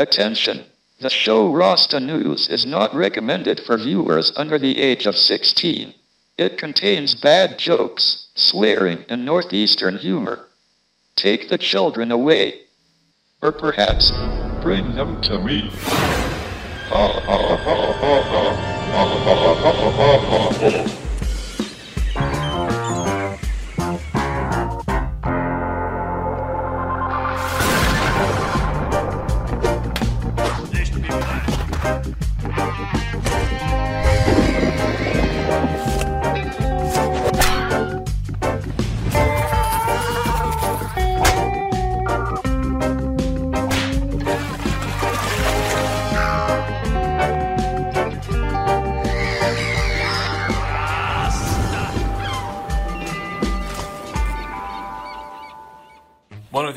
Attention! The show Rasta News is not recommended for viewers under the age of 16. It contains bad jokes, swearing, and Northeastern humor. Take the children away. Or perhaps bring them to me. Boa noite,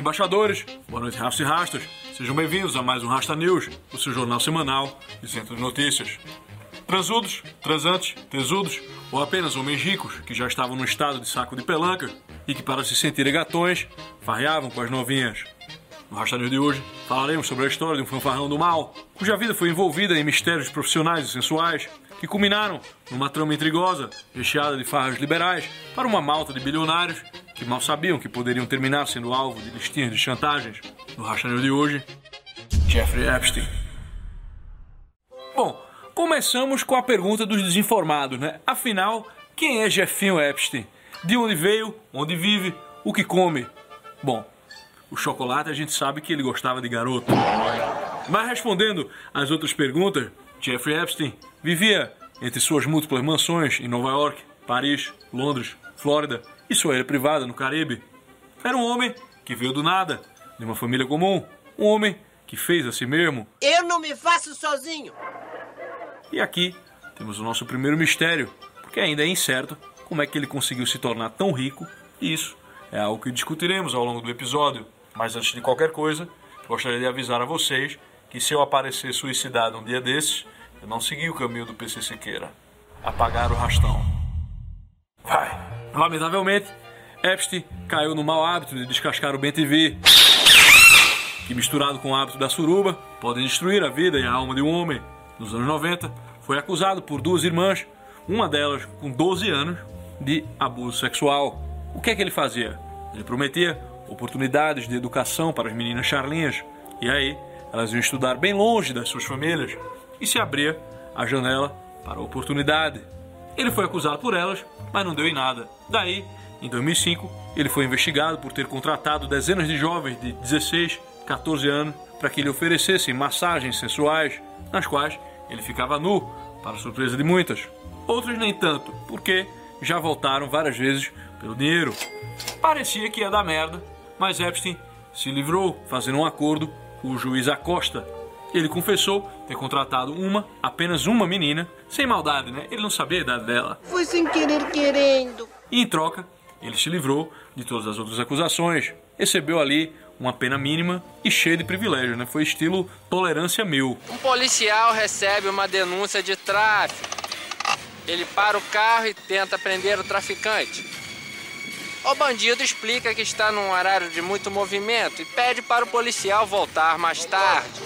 embaixadores. Boa noite, rastos e rastas. Sejam bem-vindos a mais um Rasta News, o seu jornal semanal de centro de notícias. Transudos, transantes, tesudos ou apenas homens ricos que já estavam no estado de saco de pelanca e que, para se sentirem gatões, farreavam com as novinhas. No Rasta News de hoje, falaremos sobre a história de um fanfarrão do mal, cuja vida foi envolvida em mistérios profissionais e sensuais que culminaram numa trama intrigosa, recheada de farras liberais, para uma malta de bilionários que mal sabiam que poderiam terminar sendo alvo de listinhas de chantagens. No News de hoje, Jeffrey Epstein. Bom, começamos com a pergunta dos desinformados, né? Afinal, quem é Jeffinho Epstein? De onde veio? Onde vive? O que come? Bom, o chocolate a gente sabe que ele gostava de garoto. Mas respondendo às outras perguntas, Jeffrey Epstein vivia entre suas múltiplas mansões em Nova York, Paris, Londres, Flórida e sua ilha privada no Caribe. Era um homem que veio do nada, de uma família comum, um homem que fez a si mesmo. Eu não me faço sozinho. E aqui temos o nosso primeiro mistério, porque ainda é incerto como é que ele conseguiu se tornar tão rico, e isso é algo que discutiremos ao longo do episódio. Mas antes de qualquer coisa, gostaria de avisar a vocês que se eu aparecer suicidado um dia desses, eu não segui o caminho do PC Siqueira. Apagar o rastão. Vai. Lamentavelmente, Epstein caiu no mau hábito de descascar o BTV, que misturado com o hábito da suruba, pode destruir a vida e a alma de um homem. Nos anos 90, foi acusado por duas irmãs, uma delas com 12 anos, de abuso sexual. O que é que ele fazia? Ele prometia oportunidades de educação para as meninas charlinhas, e aí elas iam estudar bem longe das suas famílias, e se abria a janela para a oportunidade. Ele foi acusado por elas, mas não deu em nada. Daí, em 2005, ele foi investigado por ter contratado dezenas de jovens de 16, 14 anos para que lhe oferecessem massagens sensuais, nas quais ele ficava nu, para surpresa de muitas. Outras nem tanto, porque já voltaram várias vezes pelo dinheiro. Parecia que ia dar merda, mas Epstein se livrou fazendo um acordo com o juiz Acosta. Ele confessou ter contratado uma, apenas uma menina, sem maldade, né? Ele não sabia a idade dela. Foi sem querer querendo. E em troca, ele se livrou de todas as outras acusações. Recebeu ali uma pena mínima e cheia de privilégio, né? Foi estilo tolerância mil. Um policial recebe uma denúncia de tráfico. Ele para o carro e tenta prender o traficante. O bandido explica que está num horário de muito movimento e pede para o policial voltar mais tarde.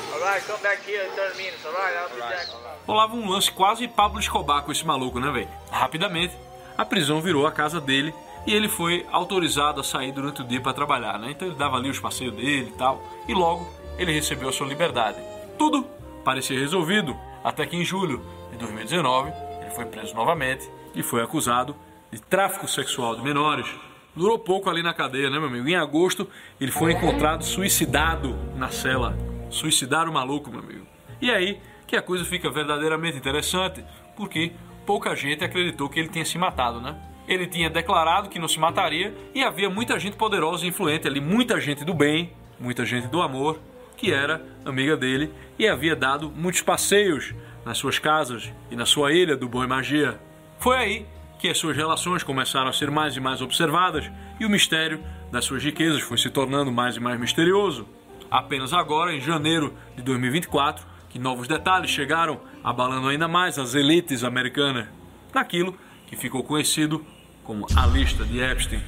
Rolava um lance quase Pablo Escobar com esse maluco, né, velho? Rapidamente, a prisão virou a casa dele e ele foi autorizado a sair durante o dia para trabalhar, né? Então ele dava ali os passeios dele e tal, e logo ele recebeu a sua liberdade. Tudo parecia resolvido, até que em julho de 2019 ele foi preso novamente e foi acusado de tráfico sexual de menores. Durou pouco ali na cadeia, né, meu amigo? Em agosto ele foi encontrado suicidado na cela. Suicidar o maluco, meu amigo. E aí que a coisa fica verdadeiramente interessante, porque pouca gente acreditou que ele tinha se matado, né? Ele tinha declarado que não se mataria e havia muita gente poderosa e influente ali, muita gente do bem, muita gente do amor, que era amiga dele e havia dado muitos passeios nas suas casas e na sua ilha do Boi Magia. Foi aí que as suas relações começaram a ser mais e mais observadas e o mistério das suas riquezas foi se tornando mais e mais misterioso. Apenas agora, em janeiro de 2024, novos detalhes chegaram, abalando ainda mais as elites americanas, naquilo que ficou conhecido como a lista de Epstein.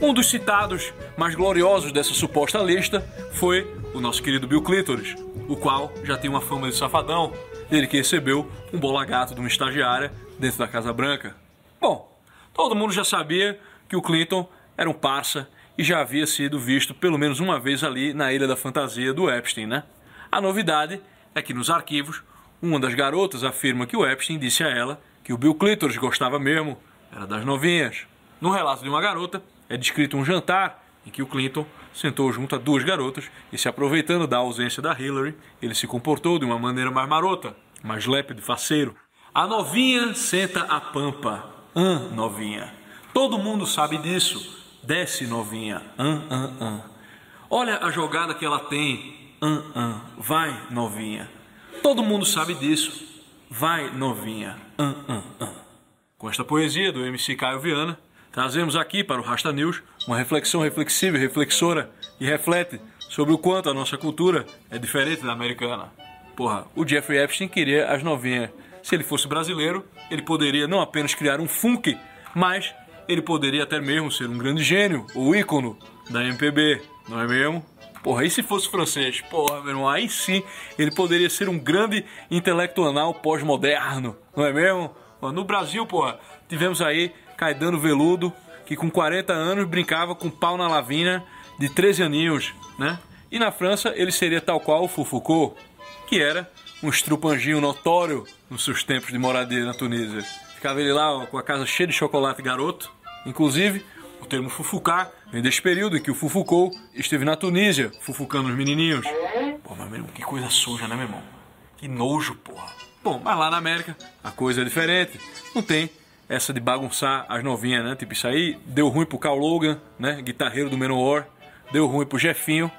Um dos citados mais gloriosos dessa suposta lista foi o nosso querido Bill Clintoris, o qual já tem uma fama de safadão, ele que recebeu um bola gato de uma estagiária dentro da Casa Branca. Bom, todo mundo já sabia que o Clinton era um parça e já havia sido visto pelo menos uma vez ali na Ilha da Fantasia do Epstein, né? A novidade é que nos arquivos, uma das garotas afirma que o Epstein disse a ela que o Bill Clinton gostava mesmo, era das novinhas. No relato de uma garota, é descrito um jantar em que o Clinton sentou junto a duas garotas e, se aproveitando da ausência da Hillary, ele se comportou de uma maneira mais marota, mais lépido e faceiro. A novinha senta a pampa. Hã, novinha. Todo mundo sabe disso. Desce, novinha. Hã, hã, hã. Olha a jogada que ela tem. Hã, hã. Vai, novinha. Todo mundo sabe disso. Vai, novinha. Hã, hã, hã. Com esta poesia do MC Caio Viana, trazemos aqui para o Rasta News uma reflexão reflexiva e reflexora e reflete sobre o quanto a nossa cultura é diferente da americana. Porra, o Jeffrey Epstein queria as novinhas. Se ele fosse brasileiro, ele poderia não apenas criar um funk, mas ele poderia até mesmo ser um grande gênio, ou ícono da MPB, não é mesmo? Porra, e se fosse francês? Porra, meu irmão, aí sim ele poderia ser um grande intelectual pós-moderno, não é mesmo? No Brasil, porra, tivemos aí Caetano Veludo, que com 40 anos brincava com pau na lavina de 13 aninhos, né? E na França ele seria tal qual o Foucault, que era um estrupanginho notório nos seus tempos de moradia na Tunísia. Ficava ele lá ó, com a casa cheia de chocolate garoto. Inclusive, o termo fufucar vem desse período em que o Foucault esteve na Tunísia, fufucando os menininhos. Pô, mas mesmo, que coisa suja, né, meu irmão? Que nojo, porra. Bom, mas lá na América a coisa é diferente. Não tem essa de bagunçar as novinhas, né? Tipo, isso aí deu ruim pro Carl Logan, né? Guitarreiro do Menor. Deu ruim pro Jefinho.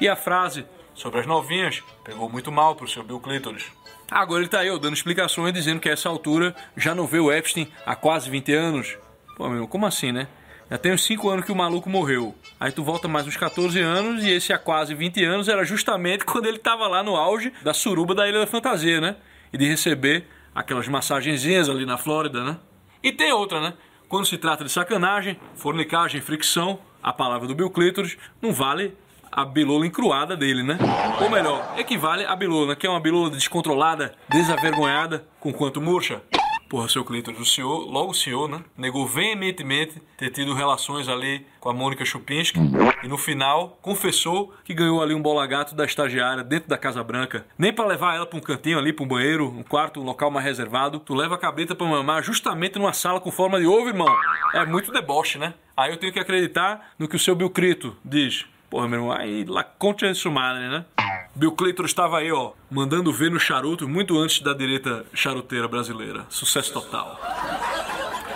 E a frase sobre as novinhas pegou muito mal pro seu Bill Clintoris. Agora ele tá aí, ó, dando explicações dizendo que a essa altura já não vê o Epstein há quase 20 anos. Pô, meu, como assim, né? Já tem uns 5 anos que o maluco morreu. Aí tu volta mais uns 14 anos e esse há quase 20 anos era justamente quando ele tava lá no auge da suruba da Ilha da Fantasia, né? E de receber aquelas massagenzinhas ali na Flórida, né? E tem outra, né? Quando se trata de sacanagem, fornicagem, fricção, a palavra do Bill Clinton não vale a bilola encruada dele, né? Ou melhor, equivale a bilola, que é uma bilola descontrolada, desavergonhada, com quanto murcha. Porra, seu Clinton, o senhor, logo o senhor, né? Negou veementemente ter tido relações ali com a Mônica Chupinski e no final confessou que ganhou ali um bola gato da estagiária dentro da Casa Branca. Nem para levar ela para um cantinho ali, para um banheiro, um quarto, um local mais reservado, tu leva a cabrita para mamar justamente numa sala com forma de ovo, irmão. É muito deboche, né? Aí eu tenho que acreditar no que o seu Bill Crito diz. Porra, meu irmão, aí lá contra su madre, né? Bill Clinton estava aí, ó, mandando ver no charuto muito antes da direita charuteira brasileira. Sucesso total.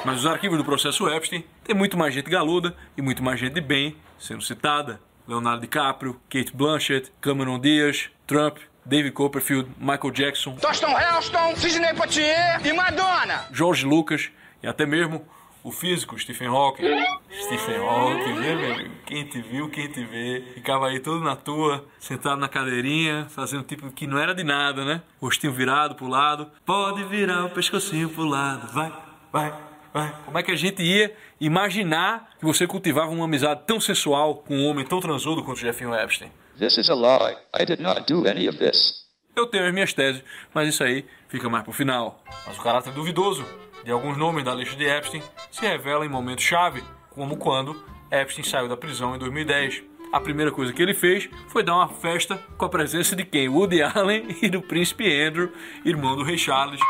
Mas os arquivos do processo Epstein tem muito mais gente galuda e muito mais gente de bem sendo citada. Leonardo DiCaprio, Kate Blanchett, Cameron Diaz, Trump, David Copperfield, Michael Jackson, Toston Helston, Sidney Poitier e Madonna. George Lucas e até mesmo o físico Stephen Hawking. Stephen Hawking, né, meu amigo? Quem te viu, quem te vê. Ficava aí todo na tua, sentado na cadeirinha, fazendo tipo que não era de nada, né? Rostinho virado pro lado. Pode virar o pescocinho pro lado. Vai, vai, vai. Como é que a gente ia imaginar que você cultivava uma amizade tão sensual com um homem tão transudo quanto Jeffinho Epstein? This is a lie. I did not do any of this. Eu tenho as minhas teses, mas isso aí fica mais pro final. Mas o caráter duvidoso de alguns nomes da lista de Epstein se revela em momentos chave, como quando Epstein saiu da prisão em 2010. A primeira coisa que ele fez foi dar uma festa com a presença de quem? Woody Allen e do príncipe Andrew, irmão do rei Charles.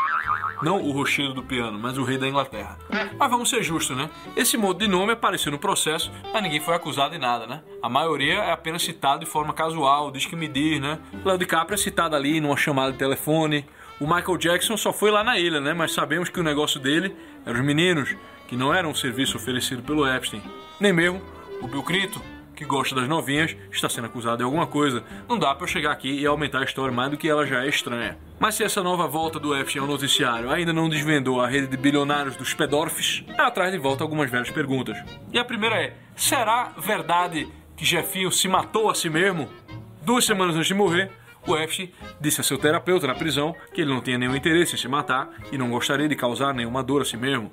Não o rochedo do piano, mas o rei da Inglaterra. Mas vamos ser justos, né? Esse monte de nome apareceu no processo, mas ninguém foi acusado de nada, né? A maioria é apenas citado de forma casual, diz que me diz, né? Léo DiCaprio é citado ali numa chamada de telefone. O Michael Jackson só foi lá na ilha, né? Mas sabemos que o negócio dele eram os meninos, que não eram um serviço oferecido pelo Epstein. Nem mesmo o Bill Clinton, que gosta das novinhas, está sendo acusado de alguma coisa. Não dá para eu chegar aqui e aumentar a história mais do que ela já é estranha. Mas se essa nova volta do Epstein ao noticiário ainda não desvendou a rede de bilionários dos pedófis, ela traz de volta algumas velhas perguntas. E a primeira é: será verdade que Jefinho se matou a si mesmo? Duas semanas antes de morrer, o Epstein disse a seu terapeuta na prisão que ele não tinha nenhum interesse em se matar e não gostaria de causar nenhuma dor a si mesmo.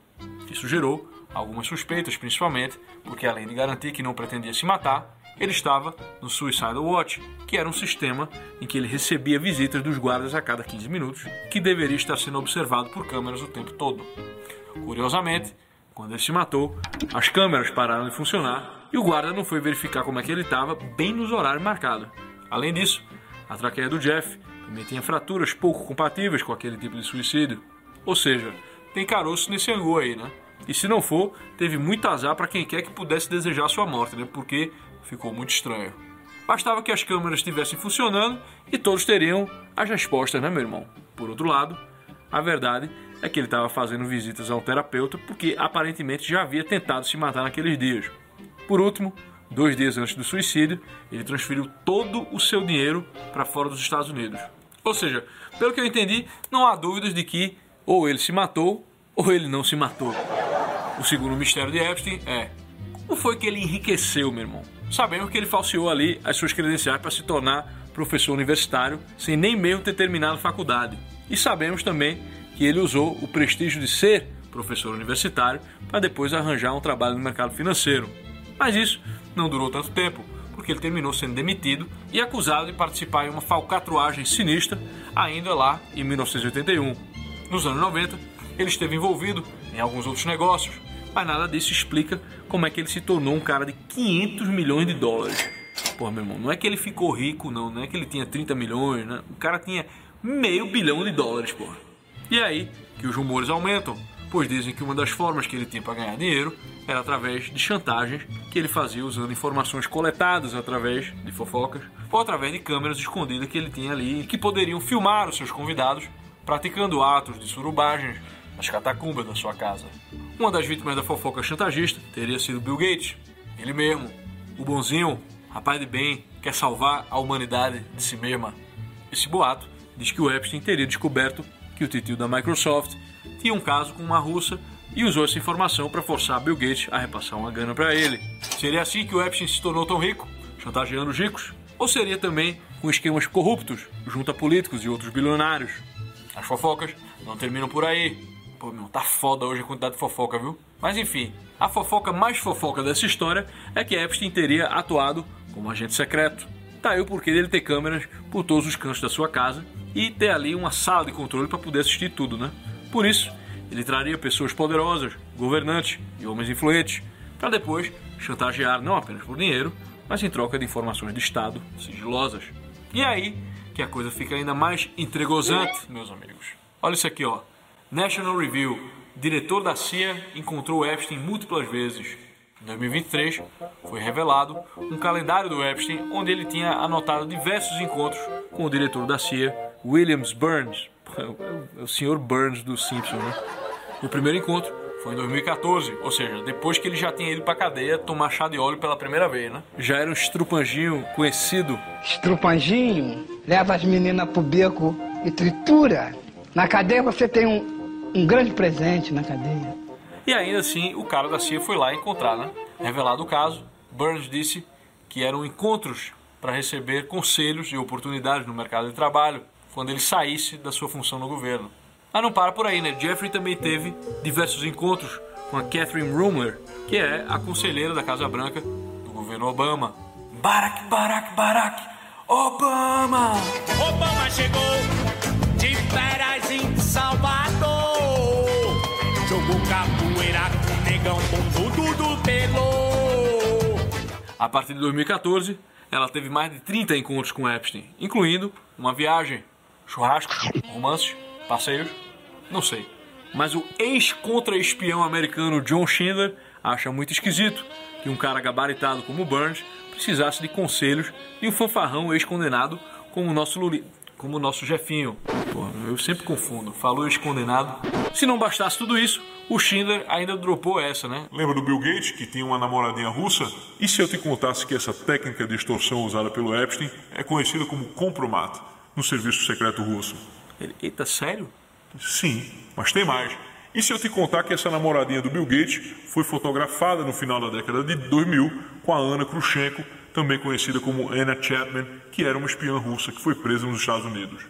Isso gerou algumas suspeitas, principalmente porque, além de garantir que não pretendia se matar, ele estava no Suicide Watch, que era um sistema em que ele recebia visitas dos guardas a cada 15 minutos, que deveria estar sendo observado por câmeras o tempo todo. Curiosamente, quando ele se matou, as câmeras pararam de funcionar e o guarda não foi verificar como é que ele estava bem nos horários marcados. Além disso, a traqueia do Jeff também tinha fraturas pouco compatíveis com aquele tipo de suicídio. Ou seja, tem caroço nesse angu aí, né? E se não for, teve muito azar para quem quer que pudesse desejar sua morte, né? Porque ficou muito estranho. Bastava que as câmeras estivessem funcionando e todos teriam as respostas, né, meu irmão? Por outro lado, a verdade é que ele estava fazendo visitas ao terapeuta porque aparentemente já havia tentado se matar naqueles dias. Por último, dois dias antes do suicídio, ele transferiu todo o seu dinheiro para fora dos Estados Unidos. Ou seja, pelo que eu entendi, não há dúvidas de que ou ele se matou ou ele não se matou. O segundo mistério de Epstein é como foi que ele enriqueceu, meu irmão? Sabemos que ele falseou ali as suas credenciais para se tornar professor universitário sem nem mesmo ter terminado faculdade. E sabemos também que ele usou o prestígio de ser professor universitário para depois arranjar um trabalho no mercado financeiro. Mas isso não durou tanto tempo, porque ele terminou sendo demitido e acusado de participar em uma falcatruagem sinistra ainda lá em 1981. Nos anos 90, ele esteve envolvido em alguns outros negócios, mas nada disso explica como é que ele se tornou um cara de 500 milhões de dólares. Pô, meu irmão, não é que ele ficou rico, não, não é que ele tinha 30 milhões, né? O cara tinha meio bilhão de dólares, pô. E é aí que os rumores aumentam, pois dizem que uma das formas que ele tinha para ganhar dinheiro era através de chantagens que ele fazia usando informações coletadas através de fofocas ou através de câmeras escondidas que ele tinha ali que poderiam filmar os seus convidados praticando atos de surubagens nas catacumbas da sua casa. Uma das vítimas da fofoca chantagista teria sido Bill Gates, ele mesmo, o bonzinho, rapaz de bem, quer salvar a humanidade de si mesma. Esse boato diz que o Epstein teria descoberto que o titio da Microsoft tinha um caso com uma russa e usou essa informação para forçar Bill Gates a repassar uma grana para ele. Seria assim que o Epstein se tornou tão rico, chantageando os ricos? Ou seria também com esquemas corruptos junto a políticos e outros bilionários? As fofocas não terminam por aí. Pô, meu, tá foda hoje a quantidade de fofoca, viu? Mas enfim, a fofoca mais fofoca dessa história é que Epstein teria atuado como agente secreto. Tá aí o porquê dele ter câmeras por todos os cantos da sua casa e ter ali uma sala de controle para poder assistir tudo, né? Por isso, ele traria pessoas poderosas, governantes e homens influentes, para depois chantagear não apenas por dinheiro, mas em troca de informações de Estado sigilosas. E é aí que a coisa fica ainda mais intrigosante, meus amigos. Olha isso aqui, ó. National Review. Diretor da CIA encontrou Epstein múltiplas vezes. Em 2023, foi revelado um calendário do Epstein onde ele tinha anotado diversos encontros com o diretor da CIA, Williams Burns. O senhor Burns do Simpson, né? O primeiro encontro foi em 2014, ou seja, depois que ele já tinha ido pra cadeia tomar chá de óleo pela primeira vez, né? Já era um estrupanginho conhecido. Estrupanginho leva as meninas pro beco e tritura. Na cadeia você tem um, um grande presente na cadeia. E ainda assim, o cara da CIA foi lá encontrar, né? Revelado o caso, Burns disse que eram encontros para receber conselhos e oportunidades no mercado de trabalho quando ele saísse da sua função no governo. Mas não para por aí, né? Jeffrey também teve diversos encontros com a Catherine Rumler, que é a conselheira da Casa Branca do governo Obama. Barack, Barack, Barack, Obama! Obama chegou de férias em Salvador. Jogou capoeira com negão bundudo do pelo. A partir de 2014, ela teve mais de 30 encontros com Epstein, incluindo uma viagem, churrasco, romances, passeios, não sei. Mas o ex-contra-espião americano John Schindler acha muito esquisito que um cara gabaritado como Burns precisasse de conselhos de um fanfarrão ex-condenado como o nosso Luli, como o nosso Jefinho. Eu sempre confundo, falou ex-condenado. Se não bastasse tudo isso, o Schindler ainda dropou essa, né? Lembra do Bill Gates, que tinha uma namoradinha russa? E se eu te contasse que essa técnica de extorsão usada pelo Epstein é conhecida como compromat no serviço secreto russo? Ele, eita, sério? Sim, mas tem mais. E se eu te contar que essa namoradinha do Bill Gates foi fotografada no final da década de 2000 com a Ana Khrushchenko, também conhecida como Anna Chapman, que era uma espiã russa que foi presa nos Estados Unidos.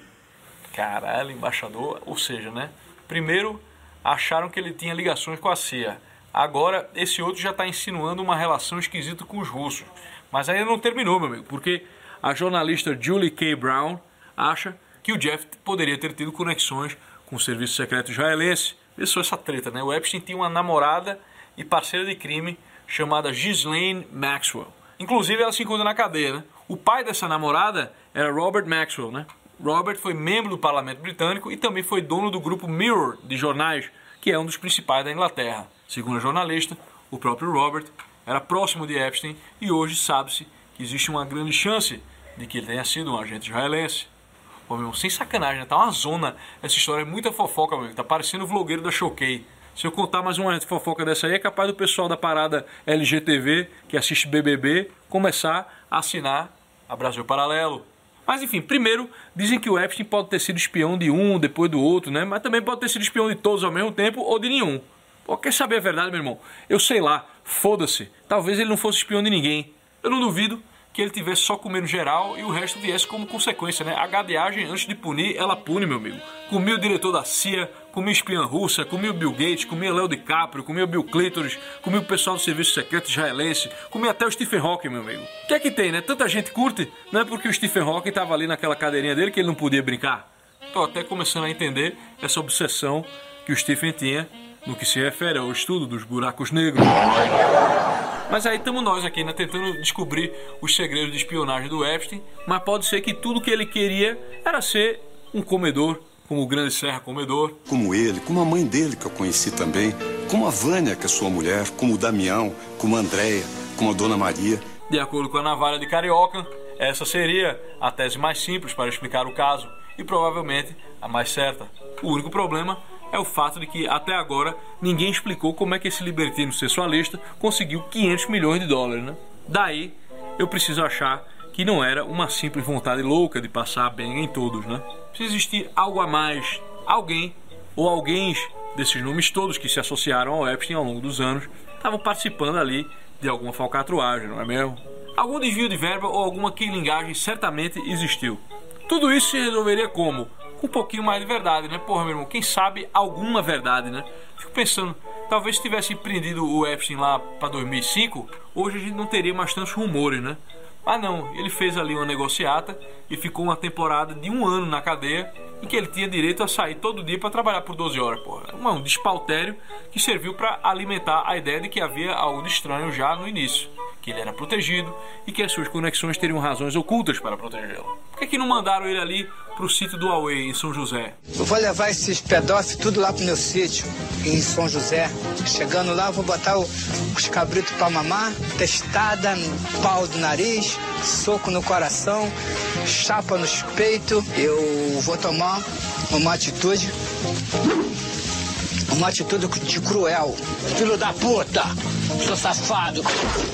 Caralho, embaixador, ou seja, né? Primeiro acharam que ele tinha ligações com a CIA. Agora esse outro já está insinuando uma relação esquisita com os russos. Mas aí não terminou, meu amigo, porque a jornalista Julie K. Brown acha que o Jeff poderia ter tido conexões com o serviço secreto israelense. Vê só essa treta, né? O Epstein tinha uma namorada e parceira de crime chamada Ghislaine Maxwell. Inclusive, ela se encontra na cadeia, né? O pai dessa namorada era Robert Maxwell, né? Robert foi membro do parlamento britânico e também foi dono do grupo Mirror de jornais, que é um dos principais da Inglaterra. Segundo a jornalista, o próprio Robert era próximo de Epstein e hoje sabe-se que existe uma grande chance de que ele tenha sido um agente israelense. Pô, meu, sem sacanagem, né? tá uma zona essa história, é muita fofoca, meu. Tá parecendo o vlogueiro da Choquei. Se eu contar mais uma fofoca dessa aí, é capaz do pessoal da parada LGTV, que assiste BBB, começar a assinar a Brasil Paralelo. Mas enfim, primeiro, dizem que o Epstein pode ter sido espião de um, depois do outro, né? Mas também pode ter sido espião de todos ao mesmo tempo ou de nenhum. Pô, quer saber a verdade, meu irmão? Eu sei lá, foda-se. Talvez ele não fosse espião de ninguém. Eu não duvido que ele tivesse só comendo geral e o resto viesse como consequência, né? A gadeagem, antes de punir, ela pune, meu amigo. Comi o diretor da CIA, comi espiã russa, comi o Bill Gates, comi o Léo DiCaprio, comi o Bill Clinton, comi o pessoal do serviço secreto israelense, comi até o Stephen Hawking, meu amigo. O que é que tem, né? Tanta gente curte, não é porque o Stephen Hawking estava ali naquela cadeirinha dele que ele não podia brincar. Tô até começando a entender essa obsessão que o Stephen tinha no que se refere ao estudo dos buracos negros. Mas aí estamos nós aqui, né, tentando descobrir os segredos de espionagem do Epstein, mas pode ser que tudo que ele queria era ser um comedor, como o Grande Serra Comedor. Como ele, como a mãe dele que eu conheci também, como a Vânia, que é sua mulher, como o Damião, como a Andréia, como a Dona Maria. De acordo com a navalha de Carioca, essa seria a tese mais simples para explicar o caso e provavelmente a mais certa. O único problema é o fato de que até agora ninguém explicou como é que esse libertino sexualista conseguiu 500 milhões de dólares, né? Daí eu preciso achar que não era uma simples vontade louca de passar bem em todos, né? Precisa existir algo a mais, alguém ou alguém desses nomes todos que se associaram ao Epstein ao longo dos anos estavam participando ali de alguma falcatruagem, não é mesmo? Algum desvio de verba ou alguma quilingagem certamente existiu. Tudo isso se resolveria como? Um pouquinho mais de verdade, né? Porra, meu irmão, quem sabe alguma verdade, né? Fico pensando, talvez se tivesse prendido o Epstein lá para 2005, hoje a gente não teria mais tantos rumores, né? Mas não, ele fez ali uma negociata e ficou uma temporada de um ano na cadeia em que ele tinha direito a sair todo dia para trabalhar por 12 horas, porra. Um despautério que serviu para alimentar a ideia de que havia algo de estranho já no início que ele era protegido e que as suas conexões teriam razões ocultas para protegê-lo. Por que, que não mandaram ele ali para o sítio do Huawei, em São José? Eu vou levar esses pedófilos tudo lá pro meu sítio, em São José. Chegando lá, vou botar o, os cabritos para mamar, testada no pau do nariz, soco no coração, chapa nos peitos. Eu vou tomar uma atitude uma atitude de cruel. Filho da puta! Sou safado!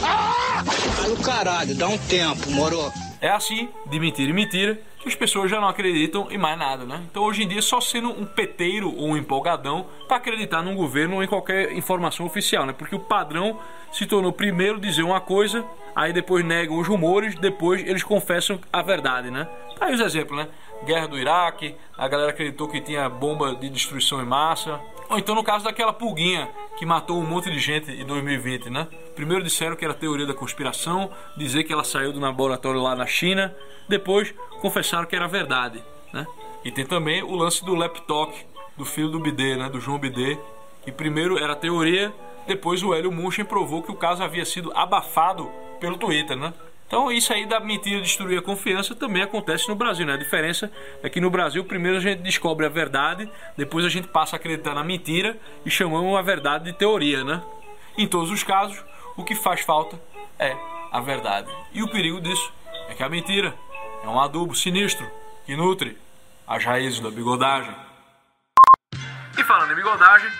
Ah! O caralho, dá um tempo, moro? É assim, de mentira e mentira, que as pessoas já não acreditam em mais nada, né? Então hoje em dia só sendo um peteiro ou um empolgadão para acreditar num governo ou em qualquer informação oficial, né? Porque o padrão se tornou primeiro dizer uma coisa, aí depois negam os rumores, depois eles confessam a verdade, né? Tá aí os exemplos, né? Guerra do Iraque, a galera acreditou que tinha bomba de destruição em massa, ou então no caso daquela pulguinha que matou um monte de gente em 2020, né? Primeiro disseram que era teoria da conspiração, dizer que ela saiu do laboratório lá na China, depois confessaram que era verdade, né? E tem também o lance do laptop do filho do Bidê, né? Do João Bidê, que primeiro era teoria, depois o Hélio Munchen provou que o caso havia sido abafado pelo Twitter, né? Então isso aí da mentira destruir a confiança também acontece no Brasil, né? A diferença é que no Brasil primeiro a gente descobre a verdade, depois a gente passa a acreditar na mentira e chamamos a verdade de teoria, né? Em todos os casos, o que faz falta é a verdade. E o perigo disso é que a mentira é um adubo sinistro que nutre as raízes da bigodagem. E falando em bigodagem,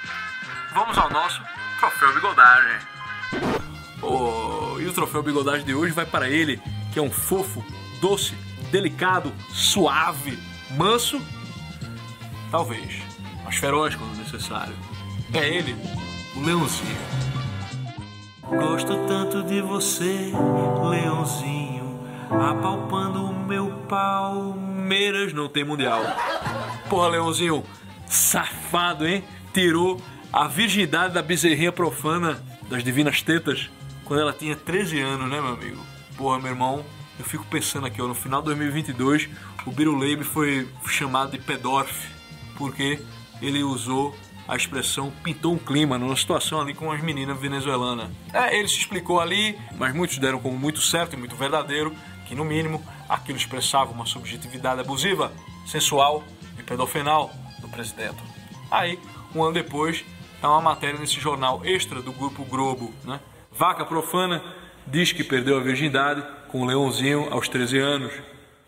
vamos ao nosso troféu bigodagem. Oh, e o troféu bigodagem de hoje vai para ele, que é um fofo, doce, delicado, suave, manso, talvez, mas feroz quando necessário. É ele, o leãozinho. Gosto tanto de você, leãozinho, apalpando o meu Palmeiras não tem mundial. Porra, leãozinho, safado, hein? Tirou a virgindade da bezerrinha profana das divinas tetas quando ela tinha 13 anos, né, meu amigo? porra, meu irmão, eu fico pensando aqui, ó, no final de 2022, o Biruleibe foi chamado de pedorf, porque ele usou a expressão pintou um clima numa situação ali com as meninas venezuelanas. É, ele se explicou ali, mas muitos deram como muito certo e muito verdadeiro que, no mínimo, aquilo expressava uma subjetividade abusiva, sensual e pedofenal do presidente. Aí, um ano depois, tá uma matéria nesse jornal extra do Grupo Globo, né? Vaca profana diz que perdeu a virgindade com o leãozinho aos 13 anos.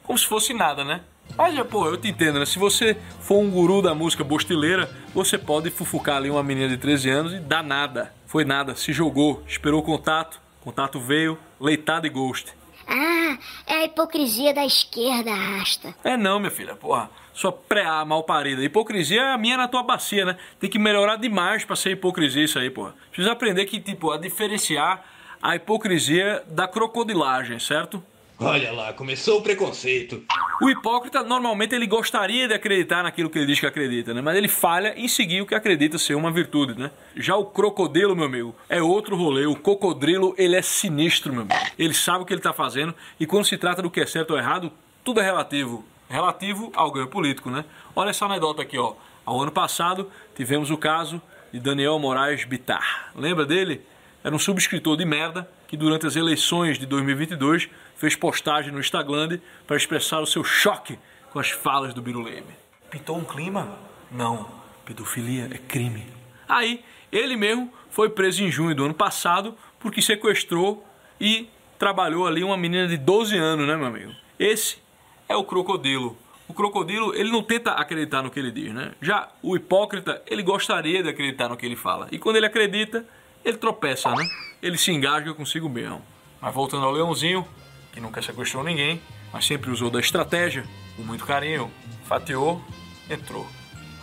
Como se fosse nada, né? Mas, pô, eu te entendo, né? Se você for um guru da música bostileira, você pode fufucar ali uma menina de 13 anos e dá nada. Foi nada, se jogou, esperou o contato, contato veio, leitado e ghost. Ah, é a hipocrisia da esquerda, rasta. É não, minha filha, porra. Sua pré-A mal parida. Hipocrisia é a minha na tua bacia, né? Tem que melhorar demais pra ser hipocrisia isso aí, porra. Precisa aprender que, tipo, a diferenciar a hipocrisia da crocodilagem, certo? Olha lá, começou o preconceito. O hipócrita normalmente ele gostaria de acreditar naquilo que ele diz que acredita, né? Mas ele falha em seguir o que acredita ser uma virtude, né? Já o crocodilo, meu amigo, é outro rolê. O cocodrilo, ele é sinistro, meu amigo. Ele sabe o que ele tá fazendo e quando se trata do que é certo ou errado, tudo é relativo. Relativo ao ganho político, né? Olha essa anedota aqui, ó. Ao ano passado, tivemos o caso de Daniel Moraes Bitar. Lembra dele? Era um subscritor de merda que durante as eleições de 2022 fez postagem no Instagram para expressar o seu choque com as falas do Biruleme. Pintou um clima? Não. Pedofilia é crime. Aí, ele mesmo foi preso em junho do ano passado porque sequestrou e trabalhou ali uma menina de 12 anos, né, meu amigo? Esse é o crocodilo. O crocodilo, ele não tenta acreditar no que ele diz, né? Já o hipócrita, ele gostaria de acreditar no que ele fala. E quando ele acredita, ele tropeça, né? Ele se engasga consigo mesmo. Mas voltando ao leãozinho, que nunca sequestrou ninguém, mas sempre usou da estratégia, com muito carinho, fatiou, entrou.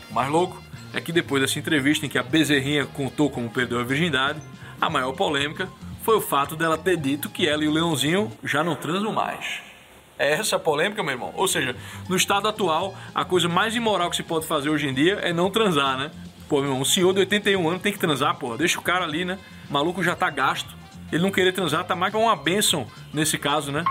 O mais louco é que depois dessa entrevista em que a Bezerrinha contou como perdeu a virgindade, a maior polêmica foi o fato dela ter dito que ela e o leãozinho já não transam mais. É essa a polêmica, meu irmão. Ou seja, no estado atual, a coisa mais imoral que se pode fazer hoje em dia é não transar, né? Pô, meu irmão, um senhor de 81 anos tem que transar, pô. Deixa o cara ali, né? O maluco já tá gasto. Ele não querer transar tá mais pra uma bênção nesse caso, né?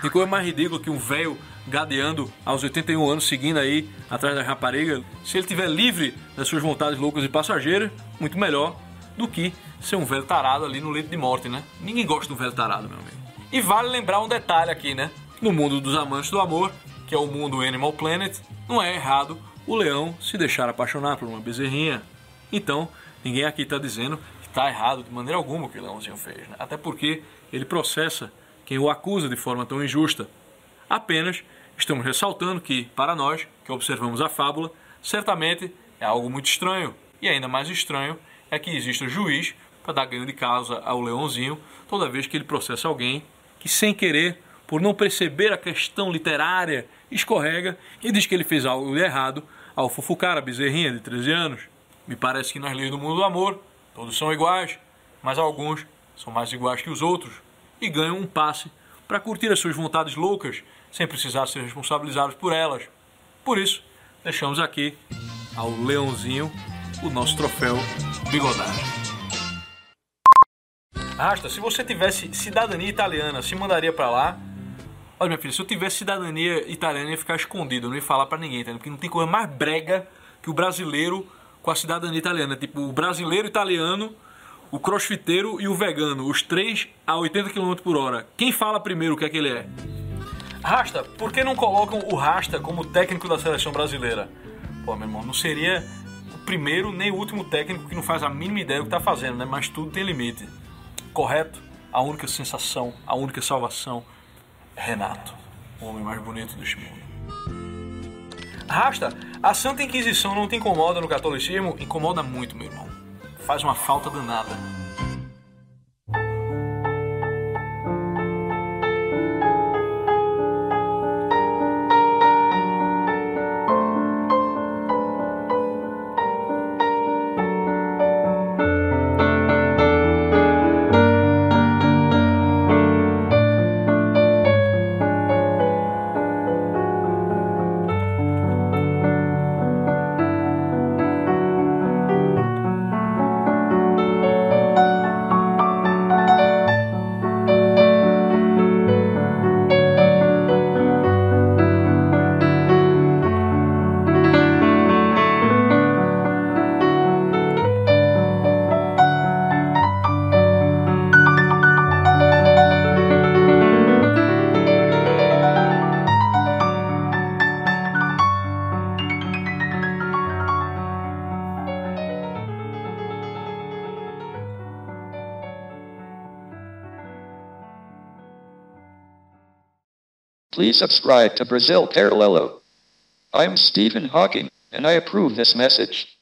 Tem coisa mais ridícula que um velho gadeando aos 81 anos, seguindo aí atrás da rapariga. Se ele tiver livre das suas vontades loucas e passageiras, muito melhor do que ser um velho tarado ali no leito de morte, né? Ninguém gosta de um velho tarado, meu amigo. E vale lembrar um detalhe aqui, né? No mundo dos amantes do amor, que é o mundo Animal Planet, não é errado o leão se deixar apaixonar por uma bezerrinha. Então, ninguém aqui está dizendo que está errado de maneira alguma o que o leãozinho fez. Né? Até porque ele processa quem o acusa de forma tão injusta. Apenas estamos ressaltando que, para nós, que observamos a fábula, certamente é algo muito estranho. E ainda mais estranho é que exista juiz para dar ganho de causa ao leãozinho toda vez que ele processa alguém que, sem querer, por não perceber a questão literária, escorrega e diz que ele fez algo de errado ao fufucar a bezerrinha de 13 anos. Me parece que nas leis do mundo do amor, todos são iguais, mas alguns são mais iguais que os outros e ganham um passe para curtir as suas vontades loucas sem precisar ser responsabilizados por elas. Por isso, deixamos aqui ao leãozinho o nosso troféu bigodagem. Rasta, se você tivesse cidadania italiana, se mandaria para lá? Olha, minha filha, se eu tivesse cidadania italiana, eu ia ficar escondido, eu não ia falar para ninguém, entendeu? Porque não tem coisa mais brega que o brasileiro com a cidadania italiana. Tipo, o brasileiro italiano, o crossfiteiro e o vegano. Os três a 80 km por hora. Quem fala primeiro o que é que ele é? Rasta, por que não colocam o Rasta como técnico da seleção brasileira? Pô, meu irmão, não seria o primeiro nem o último técnico que não faz a mínima ideia do que tá fazendo, né? Mas tudo tem limite. Correto? A única sensação, a única salvação Renato, o homem mais bonito deste mundo. Rasta, a Santa Inquisição não te incomoda no catolicismo? Incomoda muito, meu irmão. Faz uma falta danada. Please subscribe to Brazil Paralelo. I'm Stephen Hawking, and I approve this message.